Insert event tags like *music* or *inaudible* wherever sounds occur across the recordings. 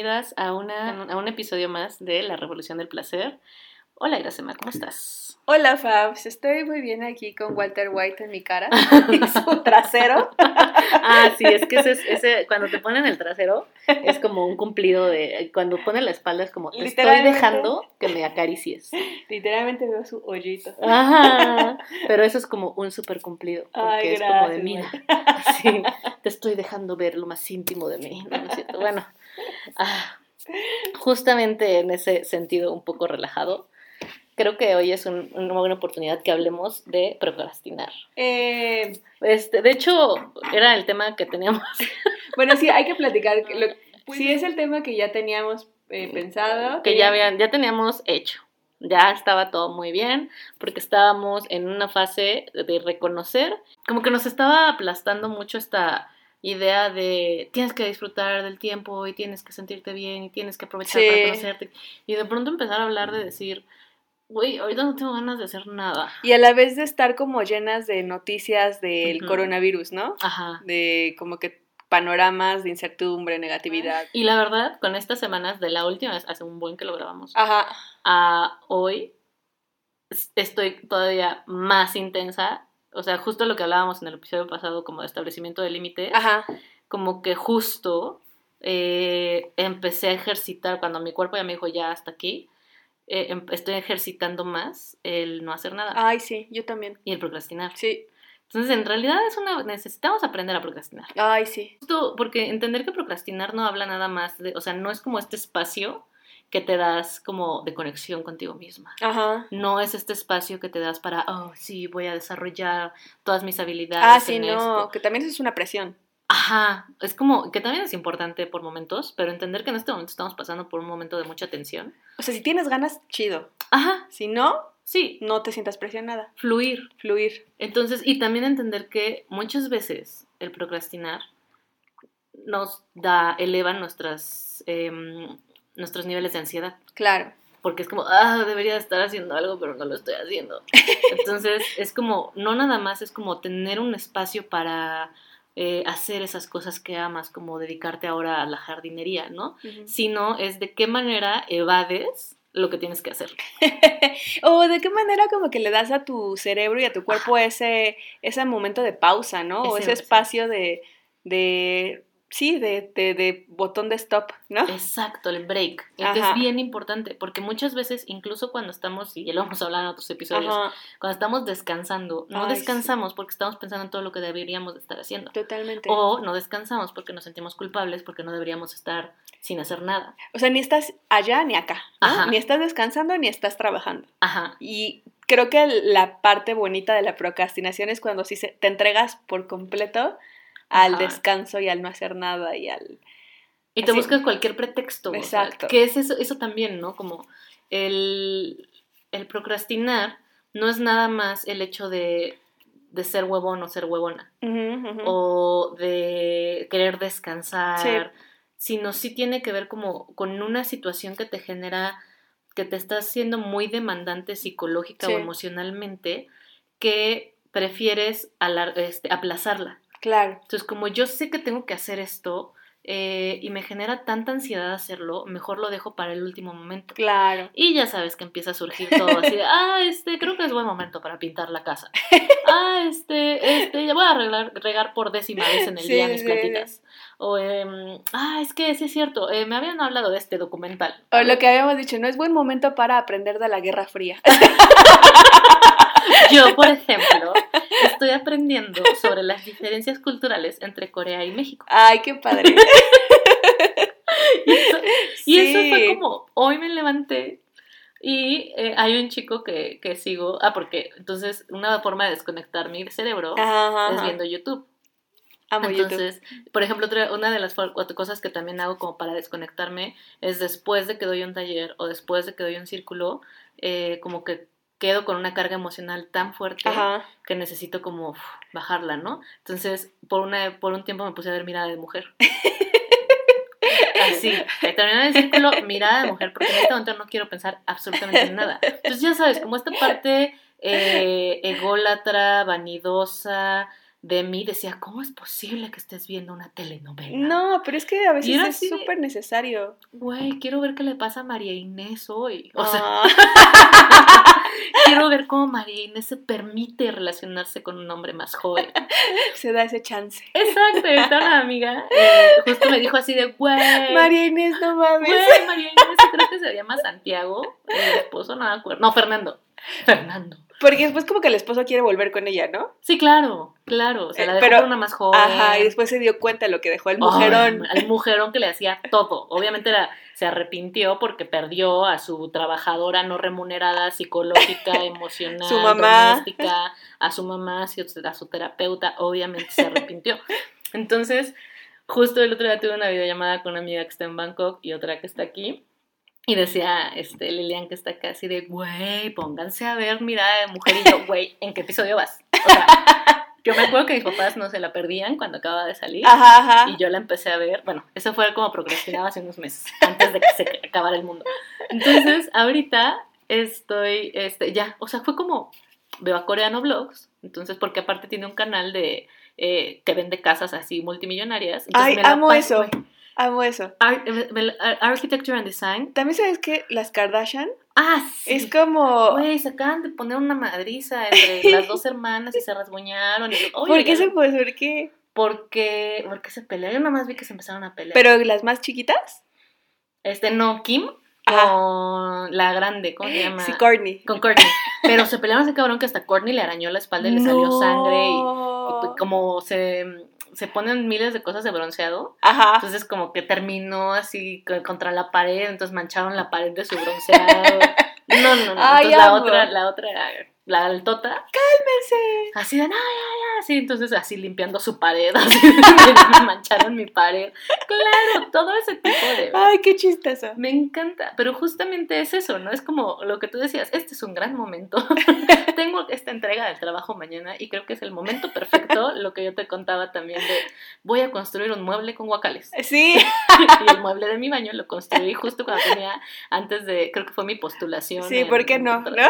bienvenidas a, una, a un episodio más de La Revolución del Placer. Hola, Iracema, ¿cómo estás? Hola, Fabs. Estoy muy bien aquí con Walter White en mi cara *laughs* y su trasero. *laughs* ah, sí, es que ese, ese, cuando te ponen el trasero es como un cumplido de. Cuando ponen la espalda es como te estoy dejando que me acaricies. Literalmente veo su hoyito. Ajá. Pero eso es como un súper cumplido. Porque es como de mira. Sí, te estoy dejando ver lo más íntimo de mí. No, es cierto. Bueno. Ah, *laughs* justamente en ese sentido un poco relajado creo que hoy es una buena oportunidad que hablemos de procrastinar. Eh, este, de hecho, era el tema que teníamos. *laughs* bueno, sí, hay que platicar. Lo, *laughs* sí, es el tema que ya teníamos eh, pensado. Que ya, habían, ya teníamos hecho. Ya estaba todo muy bien, porque estábamos en una fase de reconocer, como que nos estaba aplastando mucho esta idea de tienes que disfrutar del tiempo y tienes que sentirte bien y tienes que aprovechar para conocerte. Y de pronto empezar a hablar de decir, Güey, ahorita no tengo ganas de hacer nada. Y a la vez de estar como llenas de noticias del coronavirus, ¿no? Ajá. De como que panoramas de incertidumbre, negatividad. Y la verdad, con estas semanas, de la última vez, hace un buen que lo grabamos, Ajá. a hoy, estoy todavía más intensa. O sea, justo lo que hablábamos en el episodio pasado, como de establecimiento de límites. Ajá. Como que justo eh, empecé a ejercitar cuando mi cuerpo ya me dijo, ya hasta aquí eh, em, estoy ejercitando más el no hacer nada. Ay, sí, yo también. Y el procrastinar. Sí. Entonces, en realidad es una necesitamos aprender a procrastinar. Ay, sí. Justo porque entender que procrastinar no habla nada más de, o sea, no es como este espacio que te das como de conexión contigo misma. Ajá. No es este espacio que te das para, oh, sí, voy a desarrollar todas mis habilidades. Ah, sí, no, que también es una presión. Ajá, es como que también es importante por momentos, pero entender que en este momento estamos pasando por un momento de mucha tensión. O sea, si tienes ganas, chido. Ajá. Si no, sí. No te sientas presionada. Fluir. Fluir. Entonces, y también entender que muchas veces el procrastinar nos da, eleva nuestras, em, nuestros niveles de ansiedad. Claro. Porque es como, ah, debería estar haciendo algo, pero no lo estoy haciendo. *laughs* Entonces, es como, no nada más, es como tener un espacio para eh, hacer esas cosas que amas, como dedicarte ahora a la jardinería, ¿no? Sino es de qué manera evades lo que tienes que hacer. *laughs* o de qué manera como que le das a tu cerebro y a tu cuerpo ese, ese momento de pausa, ¿no? o ese espacio de, de Sí, de, de, de, botón de stop, ¿no? Exacto, el break. El que es bien importante, porque muchas veces, incluso cuando estamos, y ya lo hemos hablado en otros episodios, cuando estamos descansando, no descansamos porque estamos pensando en todo lo que deberíamos estar haciendo. Totalmente. O no descansamos porque nos sentimos culpables, porque no deberíamos estar sin hacer nada. O sea, ni estás allá ni acá. Ni estás descansando ni estás trabajando. Ajá. Y creo que la parte bonita de la procrastinación es cuando sí se, te entregas por completo al descanso y al no hacer nada y al... Y te buscas cualquier pretexto. Exacto. que es eso, eso también, ¿no? Como el, el procrastinar no es nada más el hecho de, de ser huevón o ser huevona. O de querer descansar. Sino sí tiene que ver como con una situación que te genera, que te está haciendo muy demandante psicológica o emocionalmente, que prefieres este, aplazarla. Claro. Entonces, como yo sé que tengo que hacer esto eh, y me genera tanta ansiedad hacerlo, mejor lo dejo para el último momento. Claro. Y ya sabes que empieza a surgir todo así de, *laughs* ah, este, creo que es buen momento para pintar la casa. *laughs* ah, este, este, ya voy a regar, regar por décima vez en el día mis plantitas. O, eh, ah, es que sí es cierto, eh, me habían hablado de este documental. O lo que habíamos dicho, no es buen momento para aprender de la Guerra Fría. *laughs* Yo, por ejemplo, estoy aprendiendo sobre las diferencias culturales entre Corea y México. Ay, qué padre. *laughs* y eso, fue como, hoy me levanté y eh, hay un chico que, que, sigo, ah, porque entonces una forma de desconectar mi cerebro es viendo YouTube. Amo entonces, por ejemplo, otra, una de las cosas que también hago como para desconectarme es después de que doy un taller o después de que doy un círculo, eh, como que quedo con una carga emocional tan fuerte que necesito como bajarla, ¿no? Entonces, por, una, por un tiempo me puse a ver mirada de mujer. Así, terminé el círculo, mirada de mujer, porque en este momento no quiero pensar absolutamente en nada. Entonces, ya sabes, como esta parte eh, ególatra, vanidosa, de mí decía, ¿cómo es posible que estés viendo una telenovela? No, pero es que a veces es súper necesario. Güey, quiero ver qué le pasa a María Inés hoy. O sea, ah. *laughs* quiero ver cómo María Inés se permite relacionarse con un hombre más joven. *laughs* Se da ese chance. Exacto, esta una amiga eh, justo me dijo así de, güey. María Inés, no mames. Güey, María Inés, creo que se llama Santiago, el esposo, no me acuerdo. No, Fernando. Fernando. Porque después como que el esposo quiere volver con ella, ¿no? Sí, claro, claro. O sea, la dejó Pero, una más joven. Ajá, y después se dio cuenta de lo que dejó el mujerón. el mujerón que le hacía todo. Obviamente era, se arrepintió porque perdió a su trabajadora no remunerada, psicológica, *laughs* emocional, su mamá. doméstica, a su mamá, a su terapeuta. Obviamente se arrepintió. Entonces, justo el otro día tuve una videollamada con una amiga que está en Bangkok y otra que está aquí. Y decía este, Lilian que está casi de, güey, pónganse a ver Mirada de Mujer. Y yo, *laughs* güey, ¿en qué episodio vas? O sea, *laughs* yo me acuerdo que mis papás no se la perdían cuando acababa de salir. Y yo la empecé a ver. Bueno, eso fue como procrastinaba hace unos meses, antes de que se *laughs* acabara el mundo. Entonces, ahorita estoy, este, ya, o sea, fue como, veo a Coreano Vlogs. Entonces, porque aparte tiene un canal de, eh, que vende casas así multimillonarias. Ay, amo eso. Amo eso. architecture and Design. También sabes que las Kardashian. Ah, sí. Es como. Güey, se acaban de poner una madriza entre *laughs* las dos hermanas y se rasguñaron. Y... ¿Por qué se puede? ¿Por qué? Porque, porque se pelearon. Yo nada más vi que se empezaron a pelear. ¿Pero las más chiquitas? Este, no, Kim con la grande, ¿cómo se llama? Sí, Courtney. Con Courtney. Pero se pelearon ese cabrón que hasta Courtney le arañó la espalda y le salió sangre y, y, como se se ponen miles de cosas de bronceado. Ajá. Entonces como que terminó así contra la pared, entonces mancharon la pared de su bronceado. *laughs* No, no, no. entonces la otra, la otra la altota. ¡Cálmense! Así de, no, ya, ya. Así, entonces así limpiando su pared, *laughs* así mancharon mi pared. Claro, todo ese tipo de. ¡Ay, qué chistoso! Me encanta, pero justamente es eso, ¿no? Es como lo que tú decías, este es un gran momento. *laughs* Tengo esta entrega del trabajo mañana y creo que es el momento perfecto, lo que yo te contaba también de, voy a construir un mueble con guacales. Sí. *laughs* y el mueble de mi baño lo construí justo cuando tenía, antes de, creo que fue mi postulación. Sí, ¿por qué no? ¿No?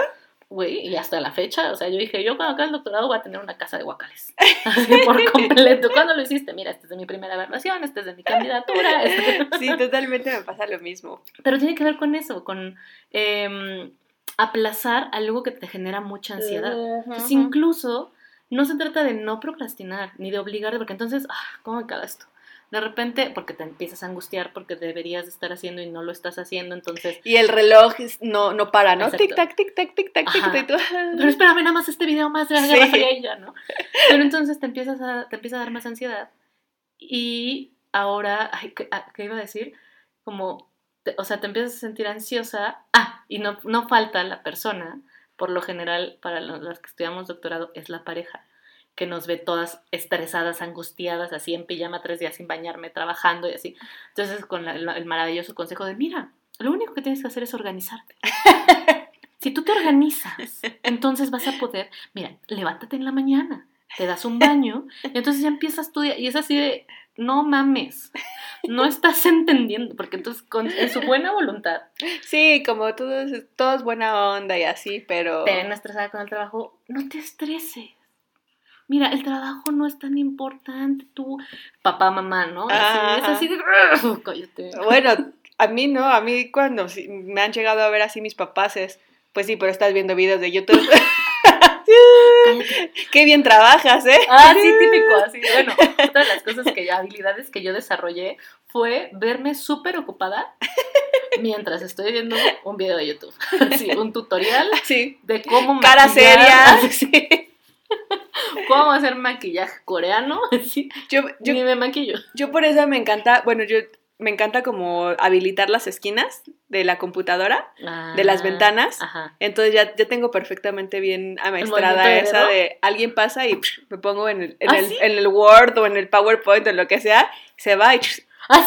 Güey, y hasta la fecha, o sea, yo dije, yo cuando acabe el doctorado voy a tener una casa de guacales, *laughs* así por completo. ¿Cuándo lo hiciste? Mira, esta es de mi primera evaluación, esta es de mi candidatura. *laughs* *laughs* Sí, totalmente me pasa lo mismo. Pero tiene que ver con eso, con eh, aplazar algo que te genera mucha ansiedad. Entonces, incluso no se trata de no procrastinar, ni de obligarte, porque entonces, ah, ¿cómo me caga esto? De repente, porque te empiezas a angustiar porque deberías estar haciendo y no lo estás haciendo, entonces... Y el reloj no, no para, ¿no? Tic-tac, tic-tac, tic-tac, tic-tac. Pero espérame nada más este video más de la Guerra Fría y ya, ¿no? Pero entonces te, empiezas a, te empieza a dar más ansiedad. Y ahora, ah, ¿qué, iba a decir? Como, o sea, te empiezas a sentir ansiosa. Ah, y no, no falta la persona, por lo general, para los que estudiamos doctorado, es la pareja que nos ve todas estresadas, angustiadas, así en pijama tres días sin bañarme, trabajando y así. Entonces, con el maravilloso consejo de, mira, lo único que tienes que hacer es organizarte. *laughs* si tú te organizas, entonces vas a poder, mira, levántate en la mañana, te das un baño, y entonces ya empiezas estudiar, y es así de, no mames, no estás entendiendo, porque entonces con, en su buena voluntad. Sí, como todo, todo es buena onda y así, pero... Te ven estresada con el trabajo, no te estreses mira, el trabajo no es tan importante, tú, papá, mamá, ¿no? Así, es así de, cállate. Bueno, *laughs* a mí no, a mí cuando me han llegado a ver así mis papás es, pues sí, pero estás viendo videos de YouTube. *laughs* *laughs* Qué bien trabajas, ¿eh? Ah, sí, típico, así. Bueno, otra de las cosas que habilidades que yo desarrollé fue verme súper ocupada mientras estoy viendo un video de YouTube. Sí, un tutorial sí. de cómo Cara seria. Sí. *laughs* ¿Cómo hacer maquillaje coreano? *laughs* yo, yo, Ni me maquillo. Yo por eso me encanta, bueno, yo me encanta como habilitar las esquinas de la computadora, de las ah, ventanas. Entonces ya, ya tengo perfectamente bien amaestrada esa de alguien pasa y me pongo en el, en, ¿Ah, el, en el Word o en el PowerPoint o lo que sea, se va y ¿Ah,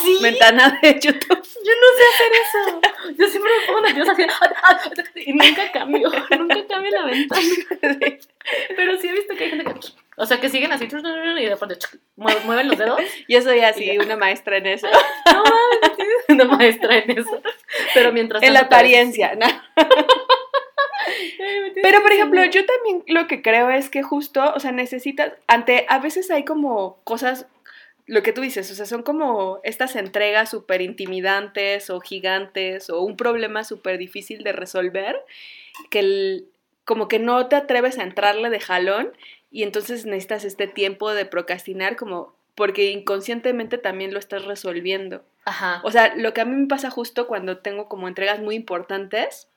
sí? Ventana de YouTube. Yo no sé hacer eso. Yo siempre me pongo nerviosa así. Y nunca cambio. Nunca cambio la ventana. Pero sí he visto que hay gente que. O sea, que siguen así y de pronto mueven los dedos. Yo soy así, una maestra en eso. *laughs* No mames, una maestra en eso. Pero mientras. En la apariencia, ¿no? Pero, por ejemplo, yo también lo que creo es que justo, o sea, necesitas, ante, a veces hay como cosas, lo que tú dices, o sea, son como estas entregas súper intimidantes o gigantes o un problema súper difícil de resolver, que el, como que no te atreves a entrarle de jalón y entonces necesitas este tiempo de procrastinar como porque inconscientemente también lo estás resolviendo. Ajá. O sea, lo que a mí me pasa justo cuando tengo como entregas muy importantes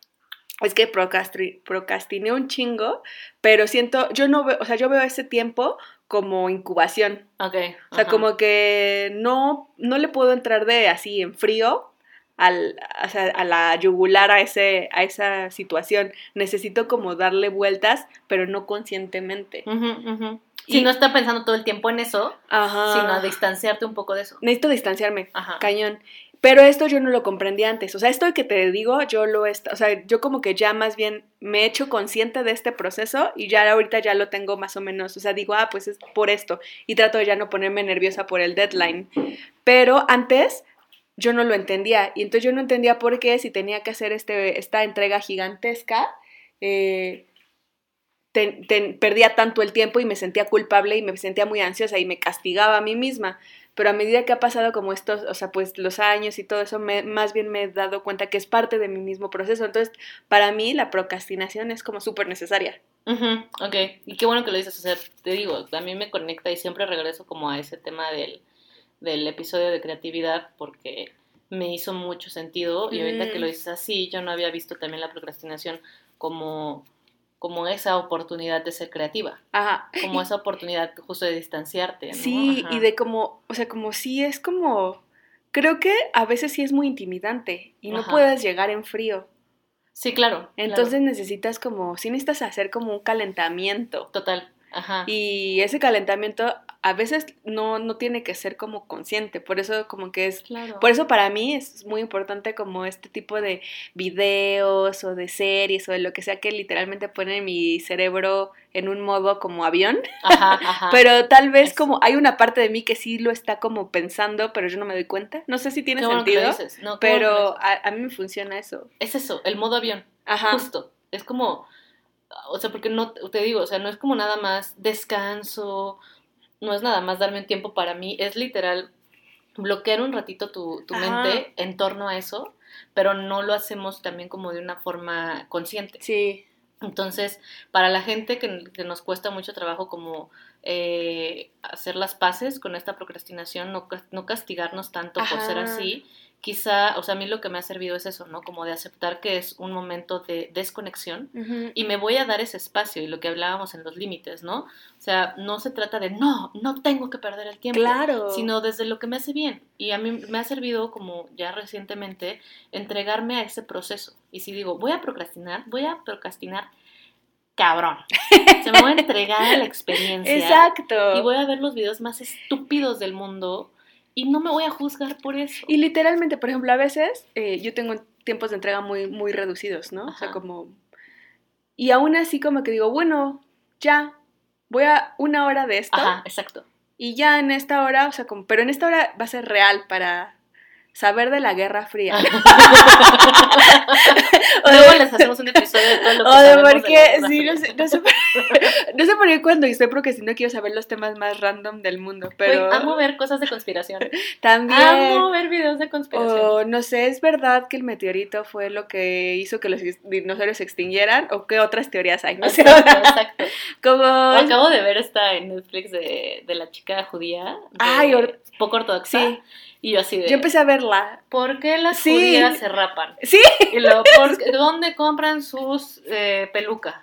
es que procrastiné un chingo, pero siento, yo no veo, o sea, yo veo ese tiempo como incubación. Ok. O sea, como que no, no le puedo entrar de así en frío al, a la yugular a, ese, a esa situación. Necesito como darle vueltas, pero no conscientemente. Si no está pensando todo el tiempo en eso, sino a distanciarte un poco de eso. Necesito distanciarme, cañón. Pero esto yo no lo comprendí antes. O sea, esto que te digo, yo lo he, o sea, yo como que ya más bien me he hecho consciente de este proceso y ya ahorita ya lo tengo más o menos. O sea, digo, ah, pues es por esto. Y trato de ya no ponerme nerviosa por el deadline. Pero antes yo no lo entendía. Y entonces yo no entendía por qué si tenía que hacer este, esta entrega gigantesca. Eh, perdía tanto el tiempo y me sentía culpable y me sentía muy ansiosa y me castigaba a mí misma. Pero a medida que ha pasado como estos, o sea, pues los años y todo eso, me, más bien me he dado cuenta que es parte de mi mismo proceso. Entonces, para mí la procrastinación es como súper necesaria. ok, y qué bueno que lo dices, o sea, te digo, a mí me conecta y siempre regreso como a ese tema del, del episodio de creatividad porque me hizo mucho sentido y ahorita que lo dices así, yo no había visto también la procrastinación como como esa oportunidad de ser creativa. Ajá. Como esa oportunidad justo de distanciarte. ¿no? Sí, y de como, o sea, como si es como, creo que a veces sí es muy intimidante y no puedes llegar en frío. Sí, claro. Entonces necesitas como, sí necesitas hacer como un calentamiento. Total. Ajá. Y ese calentamiento a veces no, no tiene que ser como consciente, por eso como que es, claro. por eso para mí es muy importante como este tipo de videos o de series o de lo que sea que literalmente pone mi cerebro en un modo como avión, ajá, *laughs* ajá. pero tal vez como hay una parte de mí que sí lo está como pensando, pero yo no me doy cuenta, no sé si tiene sentido, pero a, a, mí me funciona eso. Es eso, el modo avión, ajá. justo, es como, o sea, porque no, te digo, o sea, no es como nada más descanso, no es nada más darme un tiempo para mí, es literal bloquear un ratito tu, tu mente en torno a eso, pero no lo hacemos también como de una forma consciente. Sí. Entonces, para la gente que, que nos cuesta mucho trabajo como eh, hacer las paces con esta procrastinación, no, no castigarnos tanto por ser así, quizá, o sea, a mí lo que me ha servido es eso, ¿no? Como de aceptar que es un momento de desconexión y me voy a dar ese espacio y lo que hablábamos en los límites, ¿no? O sea, no se trata de, no, no tengo que perder el tiempo, claro. sino desde lo que me hace bien. Y a mí me ha servido, como ya recientemente, entregarme a ese proceso. Y si digo, voy a procrastinar, voy a procrastinar cabrón. Se me voy a entregar a la experiencia. *laughs* Exacto. Y voy a ver los videos más estúpidos del mundo y no me voy a juzgar por eso. Y literalmente, por ejemplo, a veces eh, yo tengo tiempos de entrega muy, muy reducidos, ¿no? O sea, como... Y aún así como que digo, bueno, ya, voy a una hora de esto. Ajá, exacto. Y ya en esta hora, o sea, como, pero en esta hora va a ser real para saber de la Guerra Fría. *laughs* o Luego les hacemos un episodio de todo lo que O de por qué, sí, no sé, no sé, *laughs* no sé por qué cuando estoy porque si no quiero saber los temas más random del mundo, pero... amo ver cosas de conspiración. *laughs* También. Amo ver videos de conspiración. O no sé, ¿es verdad que el meteorito fue lo que hizo que los dinosaurios se extinguieran? ¿O qué otras teorías hay? No sé. Exacto, *laughs* Como... Acabo de ver esta en Netflix de, de la chica judía. Ay, poco ortodoxa. Sí y yo así de... Yo empecé a verla. ¿Por qué las judías se rapan? Sí. Y luego, ¿dónde compran sus eh, pelucas?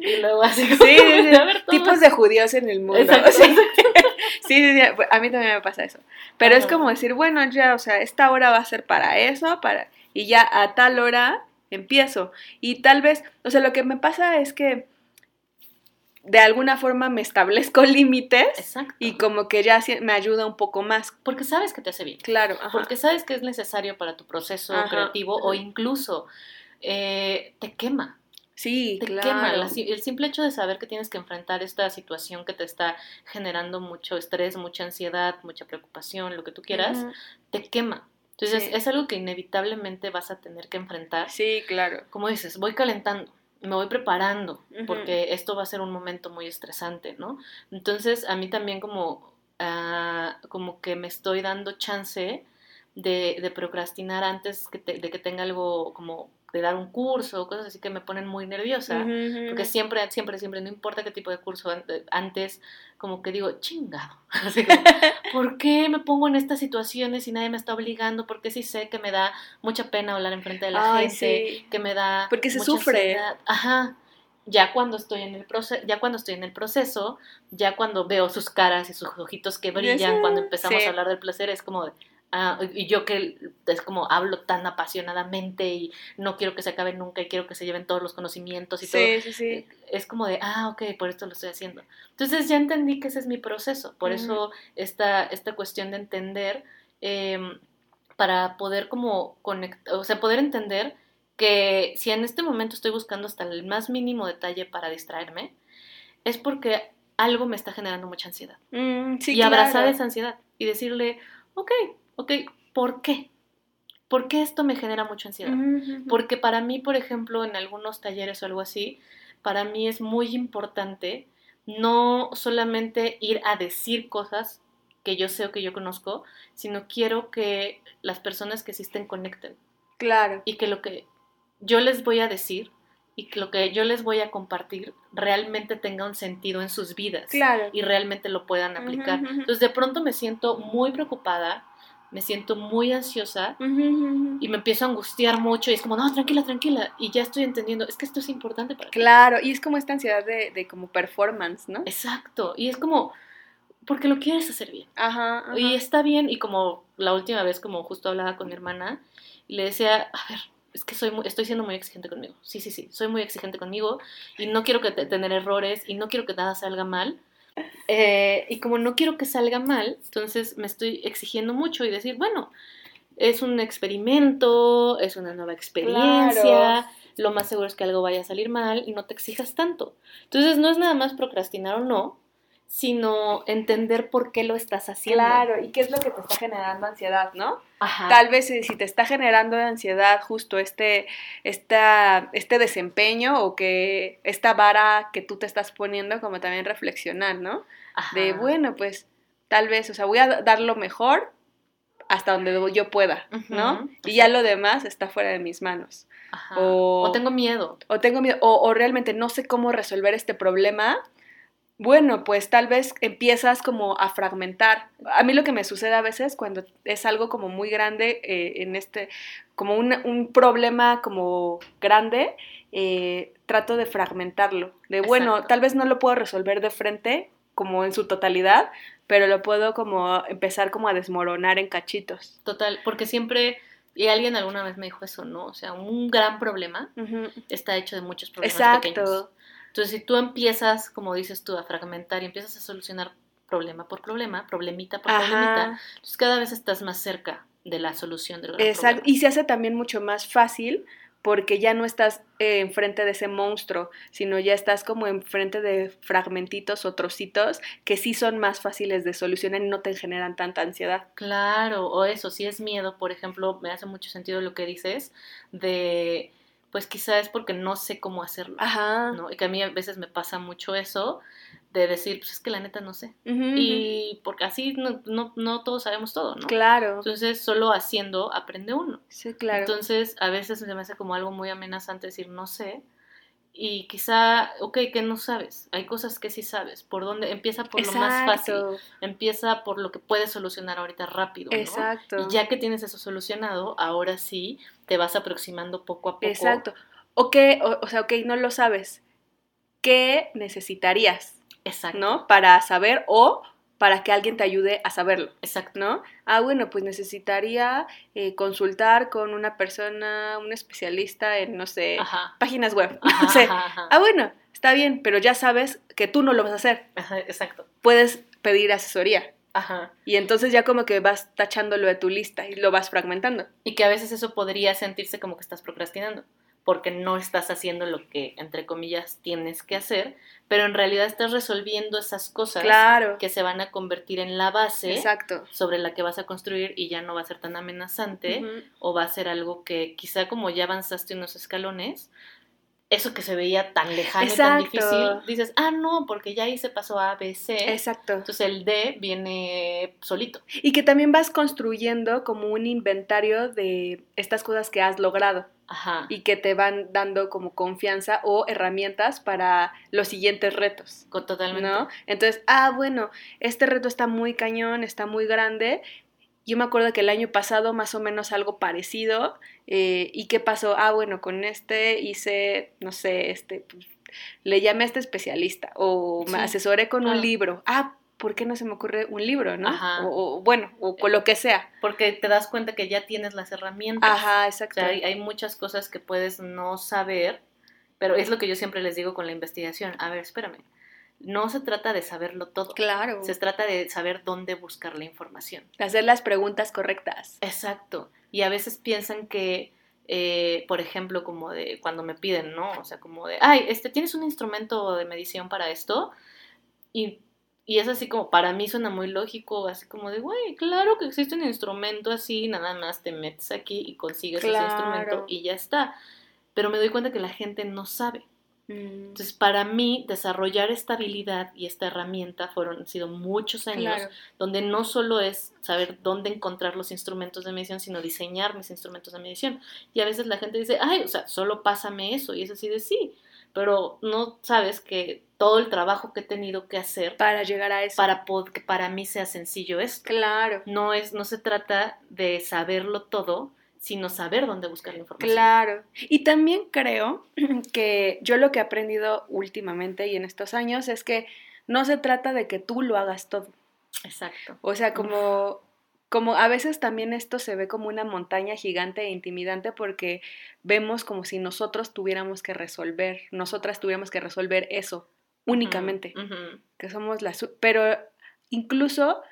Y luego así... Sí, sí, tipos de judíos en el mundo. *laughs* Sí. sí, sí, a mí también me pasa eso. Pero es como decir, bueno, ya, o sea, esta hora va a ser para eso, para... Y ya a tal hora empiezo. Y tal vez, o sea, lo que me pasa es que de alguna forma me establezco *laughs* límites y como que ya me ayuda un poco más. Porque sabes que te hace bien. Claro. Porque sabes que es necesario para tu proceso creativo o incluso eh, te quema. Sí, te quema. el simple hecho de saber que tienes que enfrentar esta situación que te está generando mucho estrés, mucha ansiedad, mucha preocupación, lo que tú quieras, te quema. Entonces es algo que inevitablemente vas a tener que enfrentar. Sí, claro. Como dices, voy calentando me voy preparando, porque esto va a ser un momento muy estresante, ¿no? Entonces, a mí también como, ah, como que me estoy dando chance de, de procrastinar antes de que tenga algo como de dar un curso, cosas así que me ponen muy nerviosa, porque siempre, siempre, siempre, no importa qué tipo de curso, antes como que digo, chingado, *laughs* así *laughs* ¿por qué me pongo en estas situaciones si nadie me está obligando? Porque sí sé que me da mucha pena hablar enfrente de la gente, que me da... Porque se sufre. Ajá, ya cuando estoy en el proceso, ya cuando estoy en el proceso, ya cuando veo sus caras y sus ojitos que brillan, cuando empezamos a hablar del placer, es como de, Ah, y yo que es como hablo tan apasionadamente y no quiero que se acabe nunca y quiero que se lleven todos los conocimientos y todo. Sí, sí. Eh, es como de, ah, ok, por esto lo estoy haciendo. Entonces ya entendí que ese es mi proceso. Por eso esta, esta cuestión de entender, em, para poder como conectar, o sea, poder entender que si en este momento estoy buscando hasta el más mínimo detalle para distraerme, es porque algo me está generando mucha ansiedad. Mm, y abrazar esa ansiedad y decirle, ok, ok, ¿por qué? ¿Por qué esto me genera mucha ansiedad? Porque para mí, por ejemplo, en algunos talleres o algo así, para mí es muy importante no solamente ir a decir cosas que yo sé o que yo conozco, sino quiero que las personas que existen conecten. Claro. Y que lo que yo les voy a decir y que lo que yo les voy a compartir realmente tenga un sentido en sus vidas. Claro. Y realmente lo puedan aplicar. Entonces, de pronto me siento muy preocupada me siento muy ansiosa y me empiezo a angustiar mucho y es como, no, tranquila, tranquila. Y ya estoy entendiendo, es que esto es importante para Claro, y es como esta ansiedad de, de, como performance, ¿no? Exacto, y es como, porque lo quieres hacer bien. Ajá, Y está bien, y como la última vez, como justo hablaba con mi hermana, y le decía, a ver, es que soy estoy siendo muy exigente conmigo. Sí, sí, sí, soy muy exigente conmigo y no quiero que tener errores y no quiero que nada salga mal eh, y como no quiero que salga mal, entonces me estoy exigiendo mucho y decir, bueno, es un experimento, es una nueva experiencia, lo más seguro es que algo vaya a salir mal y no te exijas tanto. Entonces no es nada más procrastinar o no, sino entender por qué lo estás haciendo. Claro, y qué es lo que te está generando ansiedad, ¿no? Ajá. Tal vez si te está generando ansiedad justo este, esta, este desempeño o que esta vara que tú te estás poniendo, como también reflexionar, ¿no? De, bueno, pues tal vez, o sea, voy a dar lo mejor hasta donde yo pueda, ¿no? Y ya lo demás está fuera de mis manos. Ajá. O, tengo miedo. O tengo miedo, o, o realmente no sé cómo resolver este problema bueno, pues tal vez empiezas como a fragmentar. A mí lo que me sucede a veces cuando es algo como muy grande eh, en este, como un, problema como grande, eh, trato de fragmentarlo. De bueno, tal vez no lo puedo resolver de frente como en su totalidad, pero lo puedo como empezar como a desmoronar en cachitos. Total, porque siempre y alguien alguna vez me dijo eso, ¿no? O sea, un gran problema está hecho de muchos problemas Exacto. Entonces, si tú empiezas, como dices tú, a fragmentar y empiezas a solucionar problema por problema, problemita por problemita, entonces cada vez estás más cerca de la solución del gran Exacto. Y se hace también mucho más fácil porque ya no estás eh, enfrente de ese monstruo, sino ya estás como enfrente de fragmentitos o trocitos que sí son más fáciles de solucionar y no te generan tanta ansiedad. Claro, o eso, si es miedo, por ejemplo, me hace mucho sentido lo que dices de pues quizá es porque no sé cómo hacerlo. Ajá. ¿no? Y que a mí a veces me pasa mucho eso de decir, pues es que la neta no sé. Y porque así no, no, no, todos sabemos todo, ¿no? Claro. Entonces, solo haciendo aprende uno. Sí, claro. Entonces, a veces se me hace como algo muy amenazante decir, no sé. Y quizá, ok, que no sabes. Hay cosas que sí sabes. ¿Por dónde? Empieza por lo más fácil. Empieza por lo que puedes solucionar ahorita rápido. ¿no? Exacto. Y ya que tienes eso solucionado, ahora sí te vas aproximando poco a poco. Exacto. O que, o, sea, ok, no lo sabes. ¿Qué necesitarías? Exacto. ¿No? Para saber o para que alguien te ayude a saberlo. Exacto. ¿No? Ah, bueno, pues necesitaría eh, consultar con una persona, un especialista en, no sé, páginas web. *laughs* Ah, bueno, está bien, pero ya sabes que tú no lo vas a hacer. Ajá, exacto. Puedes pedir asesoría. Ajá. Y entonces ya como que vas tachándolo de tu lista y lo vas fragmentando. Y que a veces eso podría sentirse como que estás procrastinando, porque no estás haciendo lo que, entre comillas, tienes que hacer, pero en realidad estás resolviendo esas cosas que se van a convertir en la base Exacto. sobre la que vas a construir y ya no va a ser tan amenazante o va a ser algo que quizá como ya avanzaste unos escalones, eso que se veía tan lejano y tan difícil, dices, ah, no, porque ya ahí se pasó a, B, C. Exacto. Entonces el D viene solito. Y que también vas construyendo como un inventario de estas cosas que has logrado. Ajá. Y que te van dando como confianza o herramientas para los siguientes retos. Totalmente. ¿No? Entonces, ah, bueno, este reto está muy cañón, está muy grande, yo me acuerdo que el año pasado más o menos algo parecido. Eh, ¿Y qué pasó? Ah, bueno, con este hice, no sé, este, pues, le llamé a este especialista o me asesoré con un libro. Ah, ¿por qué no se me ocurre un libro, no? O, bueno, o con lo que sea. Porque te das cuenta que ya tienes las herramientas. Ajá, exacto. hay, hay, muchas cosas que puedes no saber, pero es lo que yo siempre les digo con la investigación. A ver, espérame no se trata de saberlo todo. Claro. Se trata de saber dónde buscar la información. Hacer las preguntas correctas. Exacto. Y a veces piensan que, eh, por ejemplo, como de cuando me piden, ¿no? O sea, como de, ay, este, ¿tienes un instrumento de medición para esto? Y, y es así como, para mí suena muy lógico, así como de, güey, claro que existe un instrumento así, nada más te metes aquí y consigues ese instrumento y ya está. Pero me doy cuenta que la gente no sabe. Mm. Entonces, para mí, desarrollar esta habilidad y esta herramienta fueron, sido muchos años, donde no solo es saber dónde encontrar los instrumentos de medición, sino diseñar mis instrumentos de medición. Y a veces la gente dice, ay, o sea, solo pásame eso. Y es así de sí, pero no sabes que todo el trabajo que he tenido que hacer para llegar a eso para que para mí sea sencillo esto. Claro. No es no se trata de saberlo todo, sino saber dónde buscar la información. Claro. Y también creo *clears throat* que yo lo que he aprendido últimamente y en estos años es que no se trata de que tú lo hagas todo. Exacto. O sea, como, como a veces también esto se ve como una montaña gigante e intimidante porque vemos como si nosotros tuviéramos que resolver, nosotras tuviéramos que resolver eso únicamente, que somos las... Pero incluso,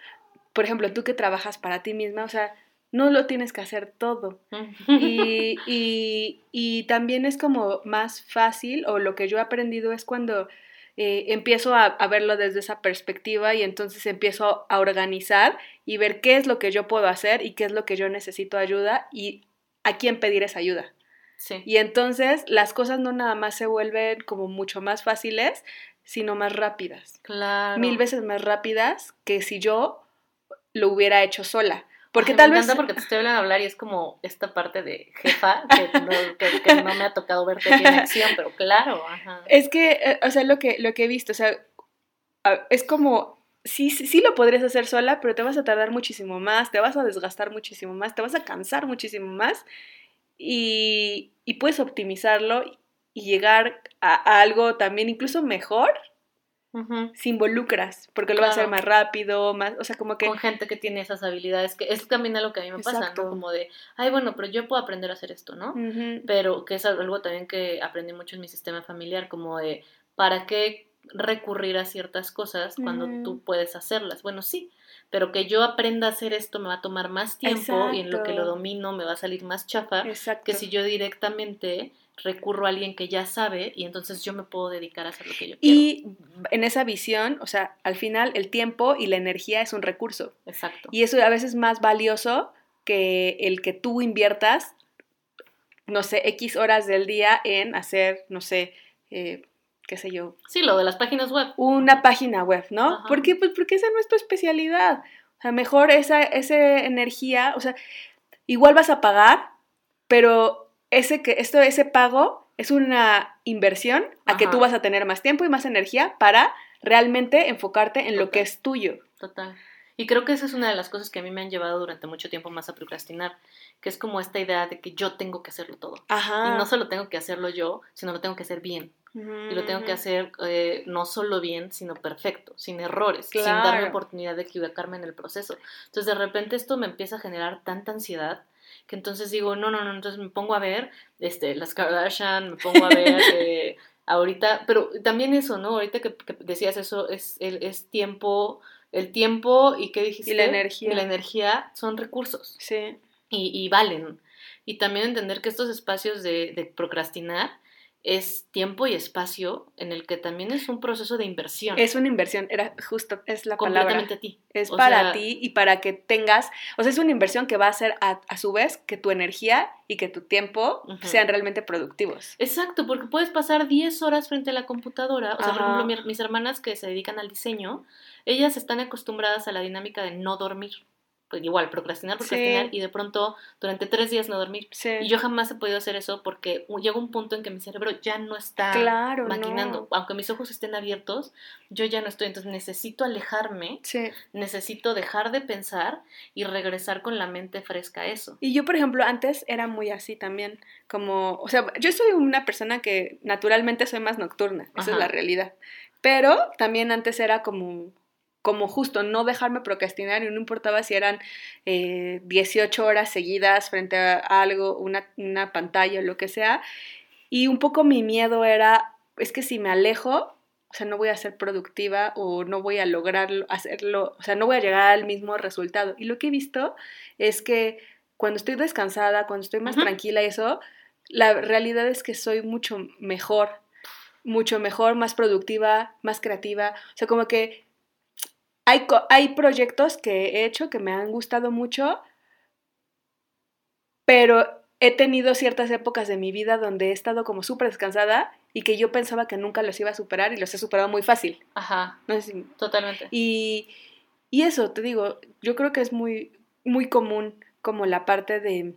por ejemplo, tú que trabajas para ti misma, o sea, no lo tienes que hacer todo. *laughs* Y, y, también es como más fácil, o lo que yo he aprendido es cuando eh, empiezo a, verlo desde esa perspectiva y entonces empiezo a organizar y ver qué es lo que yo puedo hacer y qué es lo que yo necesito ayuda y a quién pedir esa ayuda. Sí. Y entonces las cosas no nada más se vuelven como mucho más fáciles, sino más rápidas. Claro. Mil veces más rápidas que si yo lo hubiera hecho sola. Porque tal me vez. porque te estoy hablando hablar y es como esta parte de jefa que *laughs* no, me ha tocado verte en acción, pero claro. Ajá. Es que, eh, o sea, lo que, lo que he visto, o sea, es como. Sí, sí, lo podrías hacer sola, pero te vas a tardar muchísimo más, te vas a desgastar muchísimo más, te vas a cansar muchísimo más y, y puedes optimizarlo y llegar a algo también incluso mejor si involucras, porque lo va a hacer más rápido, más, o sea, como que... Con gente que tiene esas habilidades, que es también algo que a mí me pasa, ¿no? Como de, ay, bueno, pero yo puedo aprender a hacer esto, ¿no? Pero que es algo también que aprendí mucho en mi sistema familiar, como de, ¿para qué recurrir a ciertas cosas cuando tú puedes hacerlas? Bueno, sí, pero que yo aprenda a hacer esto me va a tomar más tiempo y en lo que lo domino me va a salir más chafa que si yo directamente recurro a alguien que ya sabe y entonces yo me puedo dedicar a hacer lo que yo quiero. Y en esa visión, o sea, al final el tiempo y la energía es un recurso. Exacto. Y eso a veces es más valioso que el que tú inviertas, no sé, X horas del día en hacer, no sé, eh, qué sé yo. Sí, lo de las páginas web. Una página web, ¿no? ¿Por qué? Pues porque esa no es tu especialidad. O sea, mejor esa, esa energía, o sea, igual vas a pagar, pero ese, que, esto, ese pago es una inversión a que tú vas a tener más tiempo y más energía para realmente enfocarte en lo que es tuyo. Total. Y creo que esa es una de las cosas que a mí me han llevado durante mucho tiempo más a procrastinar, que es como esta idea de que yo tengo que hacerlo todo. Ajá. Y no solo tengo que hacerlo yo, sino lo tengo que hacer bien. Y lo tengo que hacer eh, no solo bien, sino perfecto, sin errores, sin darme oportunidad de equivocarme en el proceso. Entonces de repente esto me empieza a generar tanta ansiedad que entonces digo, no, no, no, entonces me pongo a ver este, las Kardashian, me pongo a ver *laughs* eh, ahorita, pero también eso, ¿no? Ahorita que, decías eso, es, el, es tiempo, el tiempo y qué dijiste? Y la energía. Y la energía son recursos. Sí. Y, y valen. Y también entender que estos espacios de, de procrastinar es tiempo y espacio en el que también es un proceso de inversión. Es una inversión, era justo, es la Completamente a ti. Es para ti y para que tengas, o sea, es una inversión que va a hacer a, su vez que tu energía y que tu tiempo sean realmente productivos. Exacto, porque puedes pasar 10 horas frente a la computadora, o sea, por ejemplo, mis hermanas que se dedican al diseño, ellas están acostumbradas a la dinámica de no dormir pues igual, procrastinar, procrastinar y de pronto durante tres días no dormir. Y yo jamás he podido hacer eso porque llega un punto en que mi cerebro ya no está maquinando. Aunque mis ojos estén abiertos, yo ya no estoy. Entonces necesito alejarme, necesito dejar de pensar y regresar con la mente fresca a eso. Y yo, por ejemplo, antes era muy así también. Como, o sea, yo soy una persona que naturalmente soy más nocturna, esa es la realidad. Pero también antes era como como justo no dejarme procrastinar y no importaba si eran 18 eh, horas seguidas frente a algo, una, una pantalla o lo que sea. Y un poco mi miedo era, es que si me alejo, o sea, no voy a ser productiva o no voy a lograr hacerlo, o sea, no voy a llegar al mismo resultado. Y lo que he visto es que cuando estoy descansada, cuando estoy más tranquila y eso, la realidad es que soy mucho mejor, mucho mejor, más productiva, más creativa. O sea, como que hay, proyectos que he hecho que me han gustado mucho, pero he tenido ciertas épocas de mi vida donde he estado como súper descansada y que yo pensaba que nunca los iba a superar y los he superado muy fácil. Ajá. totalmente. Y, y, eso, te digo, yo creo que es muy, muy común como la parte de,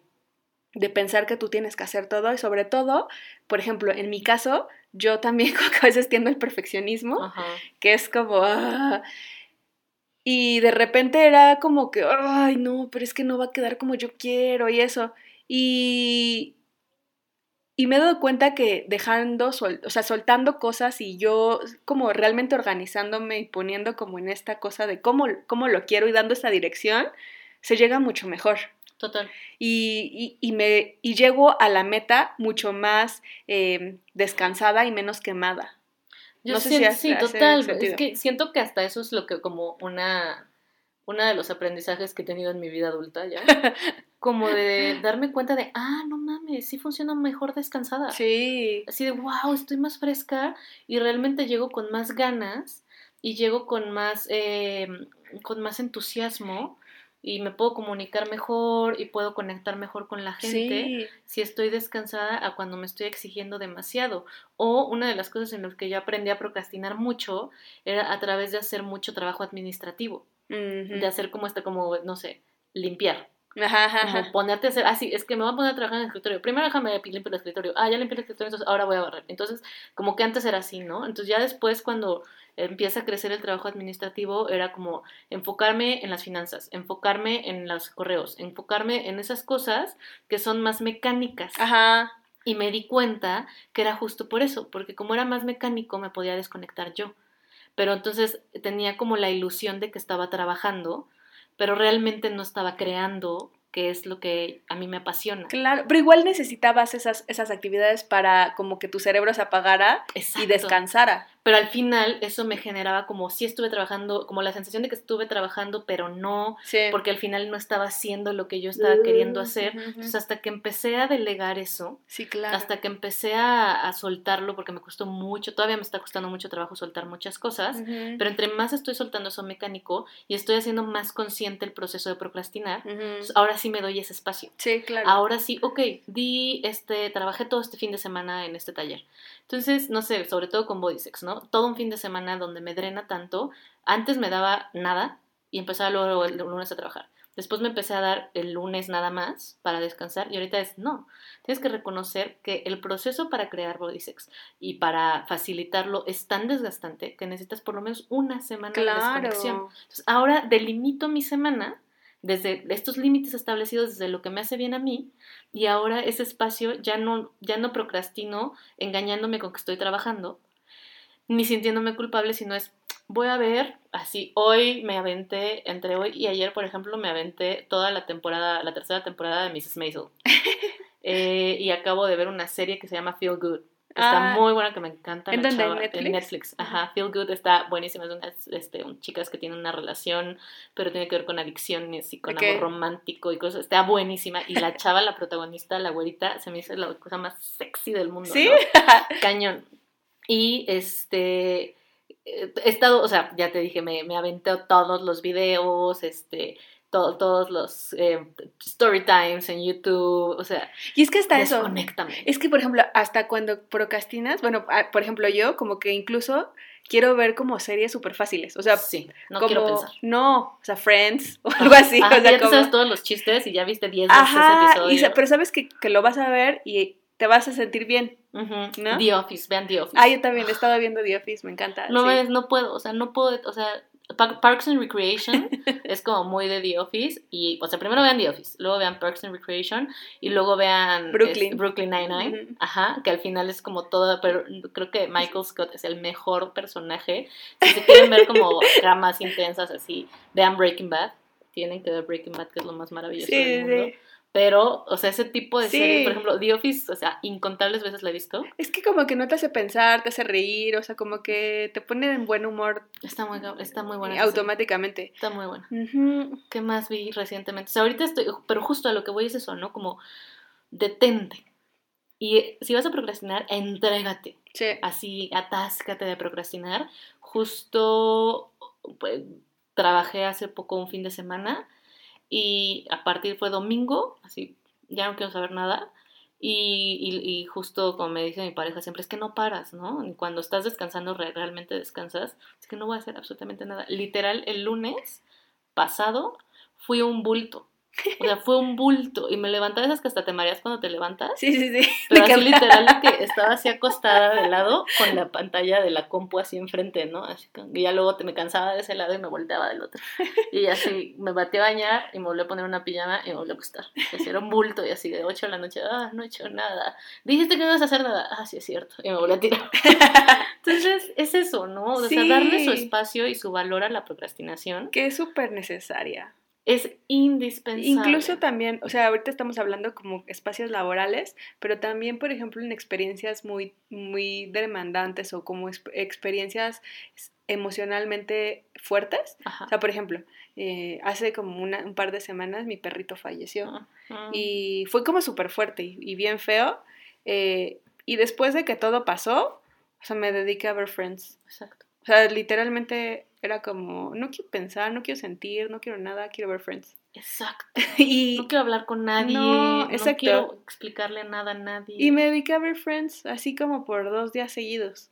de, pensar que tú tienes que hacer todo y sobre todo, por ejemplo, en mi caso, yo también *laughs* a veces tiendo el perfeccionismo, que es como... Ah, y de repente era como que, ay, no, pero es que no va a quedar como yo quiero y eso. Y, y me he dado cuenta que dejando, o sea, soltando cosas y yo como realmente organizándome y poniendo como en esta cosa de cómo, cómo lo quiero y dando esa dirección, se llega mucho mejor. Total. Y, y, me, y llego a la meta mucho más eh, descansada y menos quemada. Yo no sé si sí, total. Es que siento que hasta eso es lo que como una uno de los aprendizajes que he tenido en mi vida adulta ya. *laughs* como de darme cuenta de, ah, no mames, sí funciona mejor descansada. Sí. Así de, wow, estoy más fresca y realmente llego con más ganas y llego con más, eh, con más entusiasmo y me puedo comunicar mejor y puedo conectar mejor con la gente si estoy descansada a cuando me estoy exigiendo demasiado. O una de las cosas en las que yo aprendí a procrastinar mucho era a través de hacer mucho trabajo administrativo, de hacer como este, como, no sé, limpiar. Como ponerte a hacer, ah, sí, es que me voy a poner a trabajar en el escritorio. Primero déjame limpiar el escritorio. Ah, ya limpié el escritorio, entonces ahora voy a barrer. Entonces, como que antes era así, ¿no? Entonces ya después cuando empieza a crecer el trabajo administrativo era como enfocarme en las finanzas, enfocarme en los correos, enfocarme en esas cosas que son más mecánicas. Ajá. Y me di cuenta que era justo por eso, porque como era más mecánico me podía desconectar yo. Pero entonces tenía como la ilusión de que estaba trabajando, pero realmente no estaba creando que es lo que a mí me apasiona. Claro, pero igual necesitabas esas, esas actividades para como que tu cerebro se apagara y descansara. Pero al final eso me generaba como si estuve trabajando, como la sensación de que estuve trabajando, pero no, porque al final no estaba haciendo lo que yo estaba queriendo hacer. Entonces hasta que empecé a delegar eso, sí, claro. hasta que empecé a, soltarlo, porque me costó mucho, todavía me está costando mucho trabajo soltar muchas cosas, pero entre más estoy soltando eso mecánico y estoy haciendo más consciente el proceso de procrastinar, ahora sí me doy ese espacio. Sí, claro. Ahora sí, ok, di, este, trabajé todo este fin de semana en este taller entonces, no sé, sobre todo con Bodysex, ¿no? Todo un fin de semana donde me drena tanto. Antes me daba nada y empezaba luego el lunes a trabajar. Después me empecé a dar el lunes nada más para descansar y ahorita es no. Tienes que reconocer que el proceso para crear Bodysex y para facilitarlo es tan desgastante que necesitas por lo menos una semana de desconexión. Entonces, ahora delimito mi semana desde estos límites establecidos desde lo que me hace bien a mí y ahora ese espacio ya no ya no procrastino engañándome con que estoy trabajando ni sintiéndome culpable sino es voy a ver así hoy me aventé entre hoy y ayer por ejemplo me aventé toda la temporada la tercera temporada de Mrs. Maisel *laughs* eh, y acabo de ver una serie que se llama Feel Good Está ah, muy buena, que me encanta. ¿En dónde? Netflix? En Netflix. Ajá, Feel Good está buenísima. Es unas este, chicas que tienen una relación, pero tiene que ver con adicciones y con amor romántico y cosas. Está buenísima. Y la chava, la protagonista, la güerita, se me hizo la cosa más sexy del mundo. ¿Sí? *laughs* Cañón. Y este he estado, o sea, ya te dije, me, me aventé todos los videos, este, todos los eh, story times en YouTube, o sea. Y es que hasta eso. Es que, por ejemplo, hasta cuando procrastinas, bueno, por ejemplo, yo como que incluso quiero ver como series súper fáciles, o sea, sí, no quiero pensar. No, o sea, Friends o algo así. o sea, ya como... sabes todos los chistes y ya viste 10 veces ese episodio. pero sabes que, que lo vas a ver y te vas a sentir bien. ¿no? The Office, vean The Office. Ah, yo también he estado viendo The Office, me encanta. No no puedo, o sea, no puedo, o sea, Parks and Recreation *laughs* es como muy de The Office y, o sea, primero vean The Office, luego vean Parks and Recreation y luego vean Brooklyn, Brooklyn Nine-Nine, ajá, que al final es como todo, pero creo que Michael Scott es el mejor personaje. Si se quieren ver como *laughs* dramas intensas así, vean Breaking Bad, tienen que ver Breaking Bad, que es lo más maravilloso del mundo. Sí. Pero, o sea, ese tipo de serie, por ejemplo, The Office, o sea, incontables veces la he visto. Es que como que no te hace pensar, te hace reír, o sea, como que te pone en buen humor. Está muy, está muy buena. Automáticamente. Está muy buena. ¿Qué más vi recientemente? O sea, ahorita estoy, pero justo a lo que voy es eso, ¿no? Como, detente. Y si vas a procrastinar, entrégate. Sí. Así, atáscate de procrastinar. Justo, pues, trabajé hace poco un fin de semana y a partir fue domingo, así, ya no quiero saber nada. Y, y, justo como me dice mi pareja siempre, es que no paras, ¿no? Y cuando estás descansando, realmente descansas, es que no voy a hacer absolutamente nada. Literal, el lunes pasado fui un bulto. O sea, fue un bulto. Y me levantaba esas que hasta te mareas cuando te levantas. Sí, sí, sí. Pero así literal que estaba así acostada de lado con la pantalla de la compu así enfrente, ¿no? Así que y ya luego te me cansaba de ese lado y me volteaba del otro. *laughs* Y así me batí a bañar y me volví a poner una pijama y me volví a acostar. Así era un bulto y así de 8 de la noche, ah, no he hecho nada. Dijiste que no ibas a hacer nada. Ah, sí, es cierto. Y me volví a tirar. *laughs* Entonces, es eso, ¿no? O sea, darle su espacio y su valor a la procrastinación. Que es súper necesaria es indispensable. Incluso también, o sea, ahorita estamos hablando como espacios laborales, pero también, por ejemplo, en experiencias muy, muy demandantes o como experiencias emocionalmente fuertes. O sea, por ejemplo, eh, hace como un par de semanas mi perrito falleció y fue como súper fuerte y, bien feo. Eh, y después de que todo pasó, o sea, me dediqué a ver Friends. Exacto. O sea, literalmente era como, no quiero pensar, no quiero sentir, no quiero nada, quiero ver Friends. Exacto. *laughs* y no quiero hablar con nadie, no, quiero explicarle nada a nadie. Y me dediqué a ver Friends así como por dos días seguidos.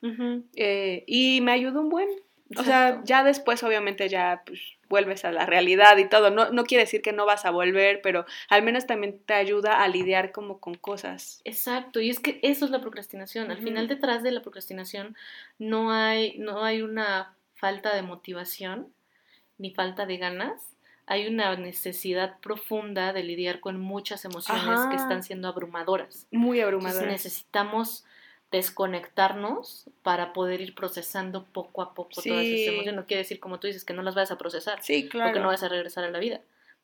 Eh, y me ayudó un buen. O sea, ya después obviamente ya pues, vuelves a la realidad y todo. No, no quiere decir que no vas a volver, pero al menos también te ayuda a lidiar como con cosas. Exacto, y es que eso es la procrastinación. Al final detrás de la procrastinación no hay, no hay una falta de motivación ni falta de ganas. Hay una necesidad profunda de lidiar con muchas emociones que están siendo abrumadoras. Muy abrumadoras. necesitamos desconectarnos para poder ir procesando poco a poco todas esas emociones. No quiere decir, como tú dices, que no las vayas a procesar. Sí, claro. Porque no vas a regresar a la vida.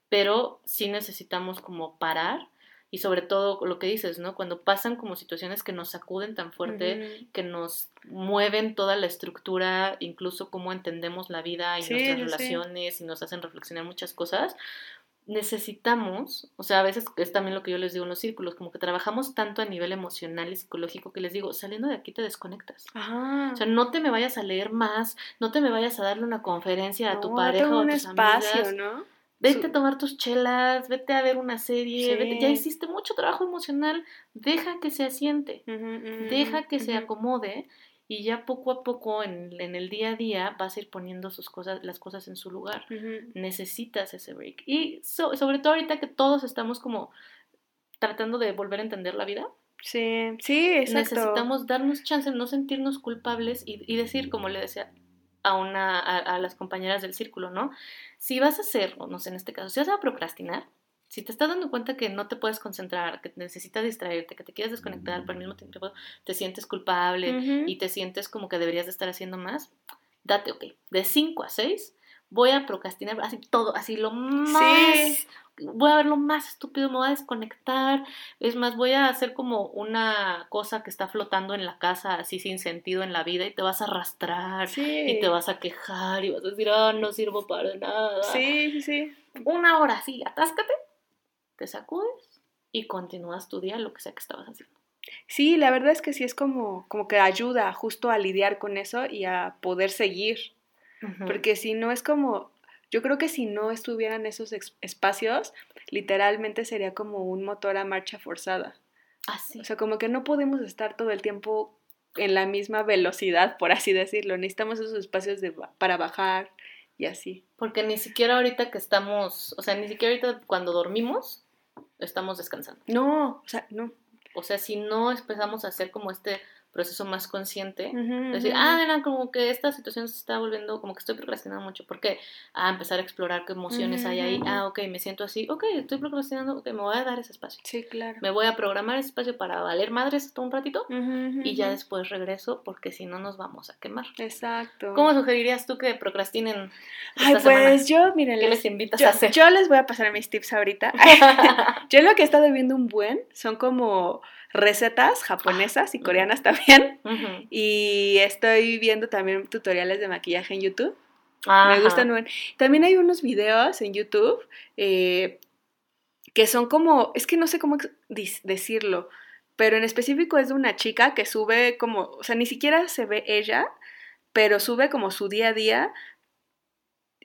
Pero sí necesitamos como parar y sobre todo lo que dices, ¿no? Cuando pasan como situaciones que nos sacuden tan fuerte, que nos mueven toda la estructura, incluso cómo entendemos la vida y nuestras relaciones y nos hacen reflexionar muchas cosas, necesitamos, o sea, a veces es también lo que yo les digo en los círculos, como que trabajamos tanto a nivel emocional y psicológico que les digo, saliendo de aquí te desconectas. O sea, no te me vayas a leer más, no te me vayas a darle una conferencia a tu pareja o a tus espacio, ¿no? Vete a tomar tus chelas, vete a ver una serie, ya hiciste mucho trabajo emocional, deja que se asiente, deja que se acomode y ya poco a poco en, el día a día vas a ir poniendo sus cosas, las cosas en su lugar. Necesitas ese break. Y sobre todo ahorita que todos estamos como tratando de volver a entender la vida. Sí, sí, exacto. Necesitamos darnos chance, no sentirnos culpables y, decir, como le decía a, una, a, las compañeras del círculo, ¿no? Si vas a hacer, o no sé, en este caso, si vas a procrastinar, si te estás dando cuenta que no te puedes concentrar, que necesitas distraerte, que te quieres desconectar, pero al mismo tiempo te sientes culpable y te sientes como que deberías de estar haciendo más, date, ok, de 5 a 6 voy a procrastinar así todo, así lo más voy a ver lo más estúpido, me voy a desconectar, es más, voy a hacer como una cosa que está flotando en la casa, así sin sentido en la vida, y te vas a arrastrar, y te vas a quejar, y vas a decir, ah, no sirvo para nada. Sí, sí, sí. Una hora, sí, atáscate, te sacudes y continúas tu día, lo que sea que estabas haciendo. Sí, la verdad es que sí es como, como que ayuda justo a lidiar con eso y a poder seguir. Porque si no es como, yo creo que si no estuvieran esos espacios, literalmente sería como un motor a marcha forzada. Así. o sea, como que no podemos estar todo el tiempo en la misma velocidad, por así decirlo. Necesitamos esos espacios de, para bajar y así. Porque ni siquiera ahorita que estamos, o sea, ni siquiera ahorita cuando dormimos, estamos descansando. No, o sea, no. O sea, si no empezamos a hacer como este proceso más consciente. decir, ah, mira, como que esta situación se está volviendo, como que estoy procrastinando mucho. ¿Por qué? Ah, empezar a explorar qué emociones hay ahí. Ah, ok, me siento así. Ok, estoy procrastinando, ok, me voy a dar ese espacio. Sí, claro. Me voy a programar ese espacio para valer madres hasta un ratito y ya después regreso porque si no nos vamos a quemar. Exacto. ¿Cómo sugerirías tú que procrastinen? Ay, pues yo, miren, ¿qué les invitas a hacer? Yo les voy a pasar mis tips ahorita. *laughs* *laughs* yo lo que he estado viendo un buen son como recetas japonesas y coreanas también. *laughs* Y estoy viendo también tutoriales de maquillaje en YouTube. Me gustan. También hay unos videos en YouTube eh, que son como, es que no sé cómo decirlo, pero en específico es de una chica que sube como, o sea, ni siquiera se ve ella, pero sube como su día a día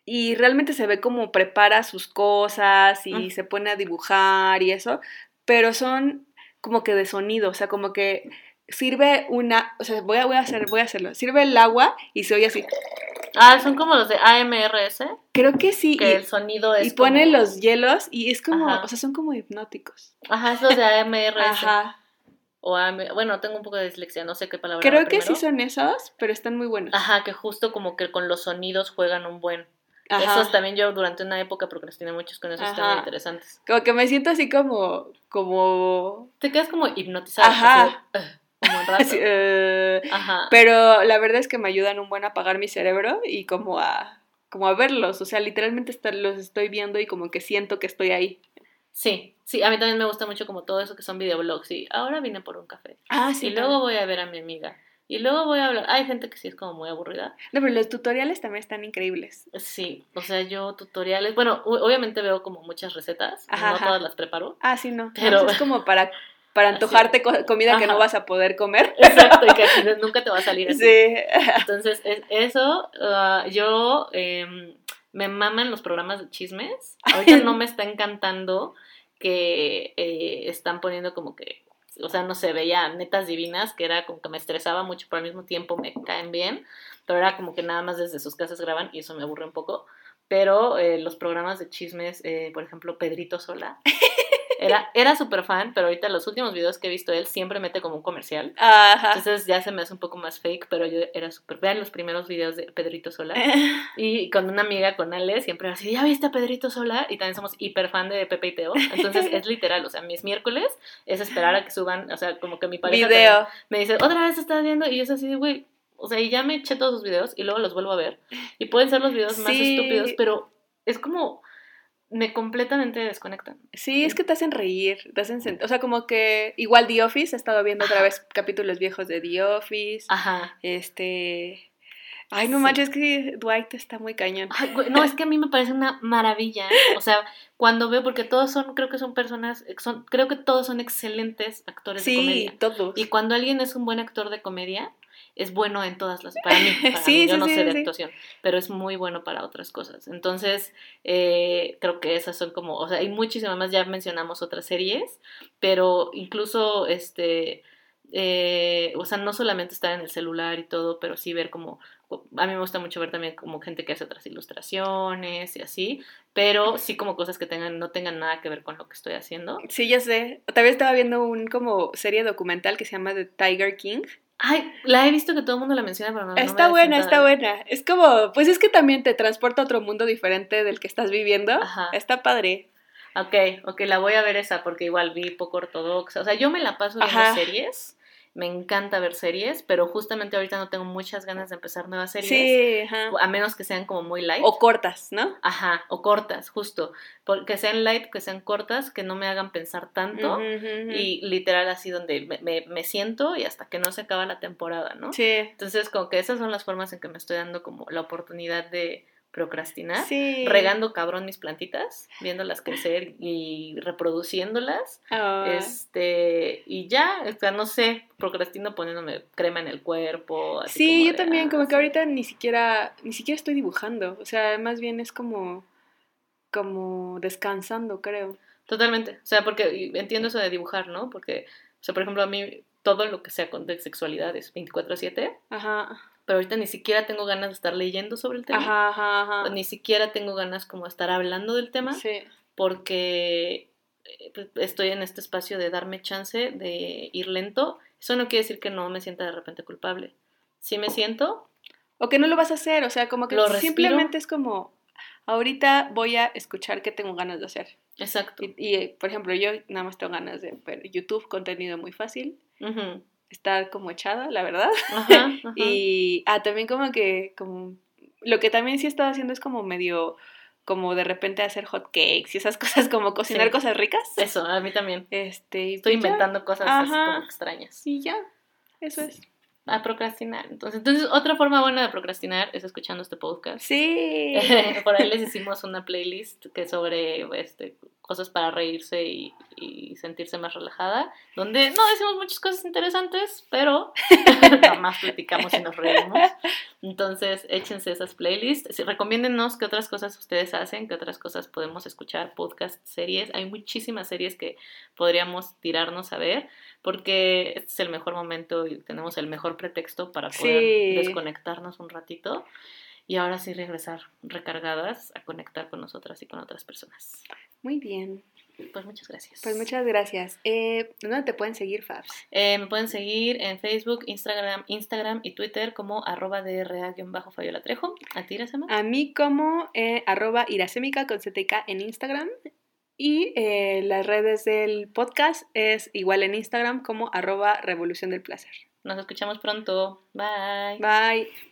y realmente se ve como prepara sus cosas y mm. se pone a dibujar y eso, pero son como que de sonido, o sea, como que sirve una, o sea, voy a, voy a, hacer, voy a hacerlo, sirve el agua y se oye así. Ah, son como los de AMRS. Creo que sí. Que el sonido es. Y pone los hielos y es como, o sea, son como hipnóticos. Ajá, es los de AMRS. Ajá. O AM, bueno, tengo un poco de dislexia, no sé qué palabra. Creo que sí son esos, pero están muy buenos. Ajá, que justo como que con los sonidos juegan un buen. Esos también yo durante una época procrastiné muchos con esos, están muy interesantes. Como que me siento así como, como... Te quedas como hipnotizada. Ajá. como un rato. *laughs* Eh, Ajá. Pero la verdad es que me ayudan un buen a apagar mi cerebro y como a, como a verlos. O sea, literalmente estar, los estoy viendo y como que siento que estoy ahí. Sí, sí, a mí también me gusta mucho como todo eso que son videoblogs y ahora vine por un café. Ah, sí. Y luego voy a ver a mi amiga. Y luego voy a hablar. Hay gente que sí es como muy aburrida. No, pero los tutoriales también están increíbles. Sí, o sea, yo tutoriales. Bueno, obviamente veo como muchas recetas. no todas las preparo. Ah, sí, no. Pero es como para, para antojarte comida que no vas a poder comer. Exacto, y que *laughs* nunca te va a salir así. Sí. Entonces, eso, ah, yo em, me maman los programas de chismes. Ahorita *laughs* no me está encantando que eh, están poniendo como que o sea, no se veía netas divinas, que era como que me estresaba mucho, pero al mismo tiempo me caen bien, pero era como que nada más desde sus casas graban y eso me aburre un poco. Pero eh, los programas de chismes, eh, por ejemplo, Pedrito Sola, *laughs* Era, era súper fan, pero ahorita los últimos videos que he visto él siempre mete como un comercial. Ajá. Entonces ya se me hace un poco más fake, pero yo era súper. Vean los primeros videos de Pedrito Sola. *laughs* y con una amiga, con Ale, siempre así, ¿ya viste a Pedrito Sola? Y también somos hiper fan de Pepe y Teo. Entonces es *laughs* literal, o sea, mis miércoles es esperar a que suban, o sea, como que mi pareja Video. me dice, otra vez estás viendo, y es así güey, o sea, y ya me eché todos sus videos y luego los vuelvo a ver. Y pueden ser los videos más estúpidos, pero es como me completamente desconectan. Sí, es que te hacen reír, te hacen o sea, como que igual The Office, he estado viendo otra vez capítulos viejos de The Office. Ajá. Este Ay, no manches, es que Dwight está muy cañón. no, es que a mí me parece una maravilla. O sea, cuando veo, porque todos son, creo que son personas, son, creo que todos son excelentes actores de comedia. Sí, todos. Y cuando alguien es un buen actor de comedia, es bueno en todas las, para mí, para *laughs* sí, yo no sé de actuación, pero es muy bueno para otras cosas. Entonces, eh, creo que esas son como, o sea, hay muchísimas más, ya mencionamos otras series, pero incluso, este, eh, o sea, no solamente estar en el celular y todo, pero sí ver como, a mí me gusta mucho ver también como gente que hace otras ilustraciones y así, pero sí como cosas que tengan, no tengan nada que ver con lo que estoy haciendo. Sí, ya sé. También estaba viendo un como serie documental que se llama The Tiger King Ay, la he visto que todo el mundo la menciona, pero no. Está buena, está buena. Es como, pues es que también te transporta a otro mundo diferente del que estás viviendo. Ajá. Está padre. Ok, ok, la voy a ver esa porque igual vi poco ortodoxa. O sea, yo me la paso viendo series me encanta ver series, pero justamente ahorita no tengo muchas ganas de empezar nuevas series. Sí, ajá. A menos que sean como muy light. O cortas, ¿no? Ajá, o cortas, justo. Que sean light, que sean cortas, que no me hagan pensar tanto. Y literal así donde me, me, siento y hasta que no se acaba la temporada, ¿no? Sí. Entonces, como que esas son las formas en que me estoy dando como la oportunidad de procrastinar, regando cabrón mis plantitas, viéndolas crecer y reproduciéndolas, ah. este, y ya, o sea, no sé, procrastino poniéndome crema en el cuerpo. sí, yo también, como que ah, ahorita ni siquiera, ni siquiera estoy dibujando, o sea, más bien es como, como descansando, creo. Totalmente, o sea, porque entiendo eso de dibujar, ¿no? Porque, o sea, por ejemplo, a mí todo lo que sea con de sexualidad es 24/7. Ajá pero ahorita ni siquiera tengo ganas de estar leyendo sobre el tema. Ajá, ajá, ajá. Ni siquiera tengo ganas como de estar hablando del tema. Sí. Porque eh, pues, estoy en este espacio de darme chance de ir lento. Eso no quiere decir que no me sienta de repente culpable. Si me siento. O que no lo vas a hacer, o sea, como que simplemente es como, ahorita voy a escuchar qué tengo ganas de hacer. Exacto. Y, por ejemplo, yo nada más tengo ganas de ver YouTube, contenido muy fácil. Estar como echada, la verdad. *laughs* y ah, también como que, como, lo que también sí he estado haciendo es como medio, como de repente hacer hot cakes y esas *laughs* cosas, como cocinar cosas ricas. Eso, a mí también. Este, Estoy pues inventando cosas así como extrañas. Y ya, eso es a procrastinar. Entonces, entonces, otra forma buena de procrastinar es escuchando este podcast. Sí. *laughs* Por ahí les hicimos una playlist que sobre este, cosas para reírse y, sentirse más relajada, donde no decimos muchas cosas interesantes, pero *laughs* más platicamos y nos reímos. Entonces, échense esas playlists. Recomiéndennos qué otras cosas ustedes hacen, qué otras cosas podemos escuchar, podcast, series. Hay muchísimas series que podríamos tirarnos a ver porque este es el mejor momento y tenemos el mejor pretexto para poder desconectarnos un ratito y ahora sí regresar recargadas a conectar con nosotras y con otras personas. Muy bien. Pues muchas gracias. Pues muchas gracias. Eh, ¿Dónde te pueden seguir, Fabs? Eh, me pueden seguir en Facebook, Instagram, Instagram y Twitter como arroba DRA-Fabiola Trejo. ¿A ti, Iracema? A mí como eh, arroba iracémica con CTK en Instagram y eh, las redes del podcast es igual en Instagram como arroba revolución del placer. Nos escuchamos pronto. Bye. Bye.